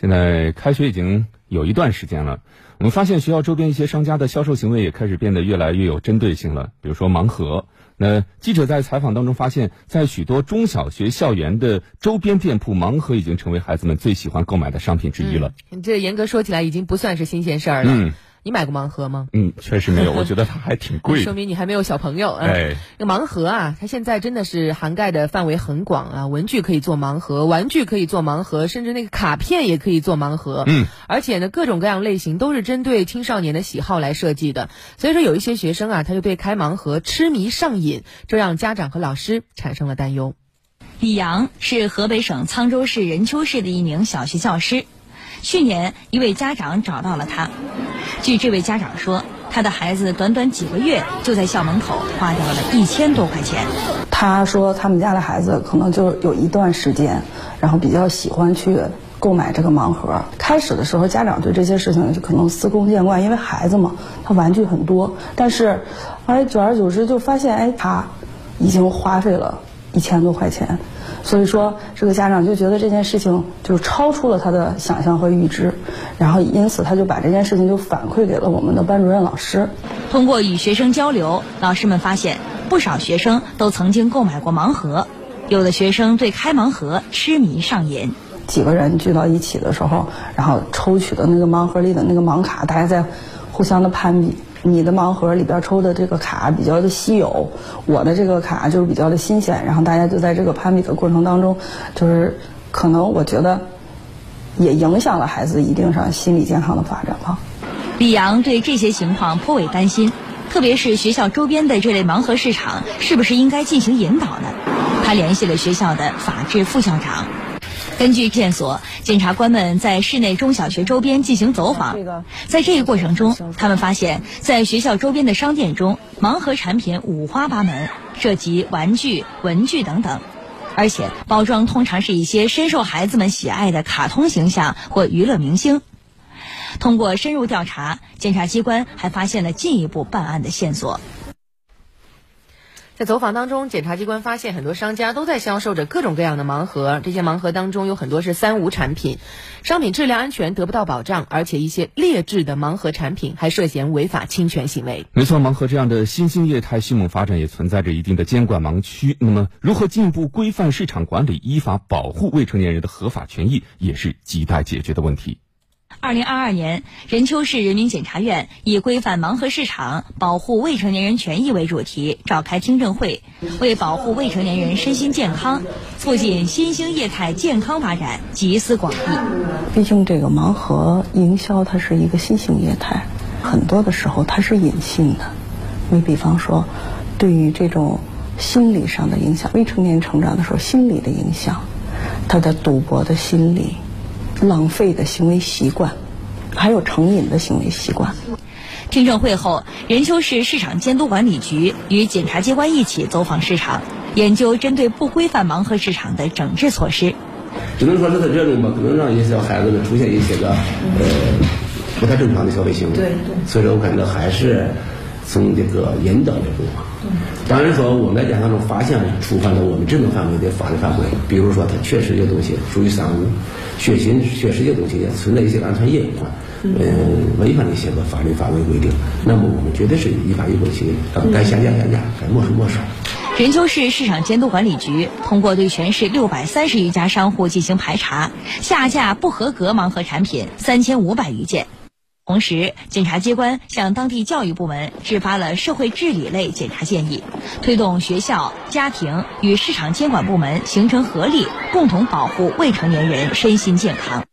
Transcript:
现在开学已经有一段时间了，我们发现学校周边一些商家的销售行为也开始变得越来越有针对性了。比如说盲盒，那记者在采访当中发现，在许多中小学校园的周边店铺，盲盒已经成为孩子们最喜欢购买的商品之一了。这严格说起来，已经不算是新鲜事儿了。嗯。你买过盲盒吗？嗯，确实没有。我觉得它还挺贵。说明你还没有小朋友。哎，那盲盒啊，它现在真的是涵盖的范围很广啊，文具可以做盲盒，玩具可以做盲盒，甚至那个卡片也可以做盲盒。嗯，而且呢，各种各样类型都是针对青少年的喜好来设计的。所以说，有一些学生啊，他就对开盲盒痴迷上瘾，这让家长和老师产生了担忧。李阳是河北省沧州市任丘市的一名小学教师。去年，一位家长找到了他。据这位家长说，他的孩子短短几个月就在校门口花掉了一千多块钱。他说，他们家的孩子可能就有一段时间，然后比较喜欢去购买这个盲盒。开始的时候，家长对这些事情就可能司空见惯，因为孩子嘛，他玩具很多。但是，哎，久而久之就发现，哎，他已经花费了一千多块钱。所以说，这个家长就觉得这件事情就是超出了他的想象和预知，然后因此他就把这件事情就反馈给了我们的班主任老师。通过与学生交流，老师们发现不少学生都曾经购买过盲盒，有的学生对开盲盒痴迷上瘾。几个人聚到一起的时候，然后抽取的那个盲盒里的那个盲卡，大家在互相的攀比。你的盲盒里边抽的这个卡比较的稀有，我的这个卡就是比较的新鲜，然后大家就在这个攀比的过程当中，就是可能我觉得也影响了孩子一定上心理健康的发展吧。李阳对这些情况颇为担心，特别是学校周边的这类盲盒市场，是不是应该进行引导呢？他联系了学校的法制副校长。根据线索，检察官们在市内中小学周边进行走访。在这一过程中，他们发现，在学校周边的商店中，盲盒产品五花八门，涉及玩具、文具等等，而且包装通常是一些深受孩子们喜爱的卡通形象或娱乐明星。通过深入调查，检察机关还发现了进一步办案的线索。在走访当中，检察机关发现很多商家都在销售着各种各样的盲盒，这些盲盒当中有很多是三无产品，商品质量安全得不到保障，而且一些劣质的盲盒产品还涉嫌违法侵权行为。没错，盲盒这样的新兴业态迅猛发展，也存在着一定的监管盲区。那么，如何进一步规范市场管理，依法保护未成年人的合法权益，也是亟待解决的问题。二零二二年，任丘市人民检察院以规范盲盒市场、保护未成年人权益为主题，召开听证会，为保护未成年人身心健康、促进新兴业态健康发展集思广益。毕竟，这个盲盒营销它是一个新兴业态，很多的时候它是隐性的。你比方说，对于这种心理上的影响，未成年成长的时候心理的影响，他的赌博的心理。浪费的行为习惯，还有成瘾的行为习惯。听证会后，任丘市市场监督管理局与检察机关一起走访市场，研究针对不规范盲盒市场的整治措施。只能说是在这里吧，可能让一些小孩子们出现一些个呃不太正常的消费行为。对对。所以说我感觉还是从这个引导这部分。当然说，我们在检查中发现触犯了我们职能范围的法律法规，比如说它确实有东西属于三无，确实确实有东西也存在一些安全隐患，嗯，违反了一些个法律法规规定，那么我们绝对是依法依规去该下架下架，该没收没收。任丘市市场监督管理局通过对全市六百三十余家商户进行排查，下架不合格盲盒产品三千五百余件。同时，检察机关向当地教育部门制发了社会治理类检查建议，推动学校、家庭与市场监管部门形成合力，共同保护未成年人身心健康。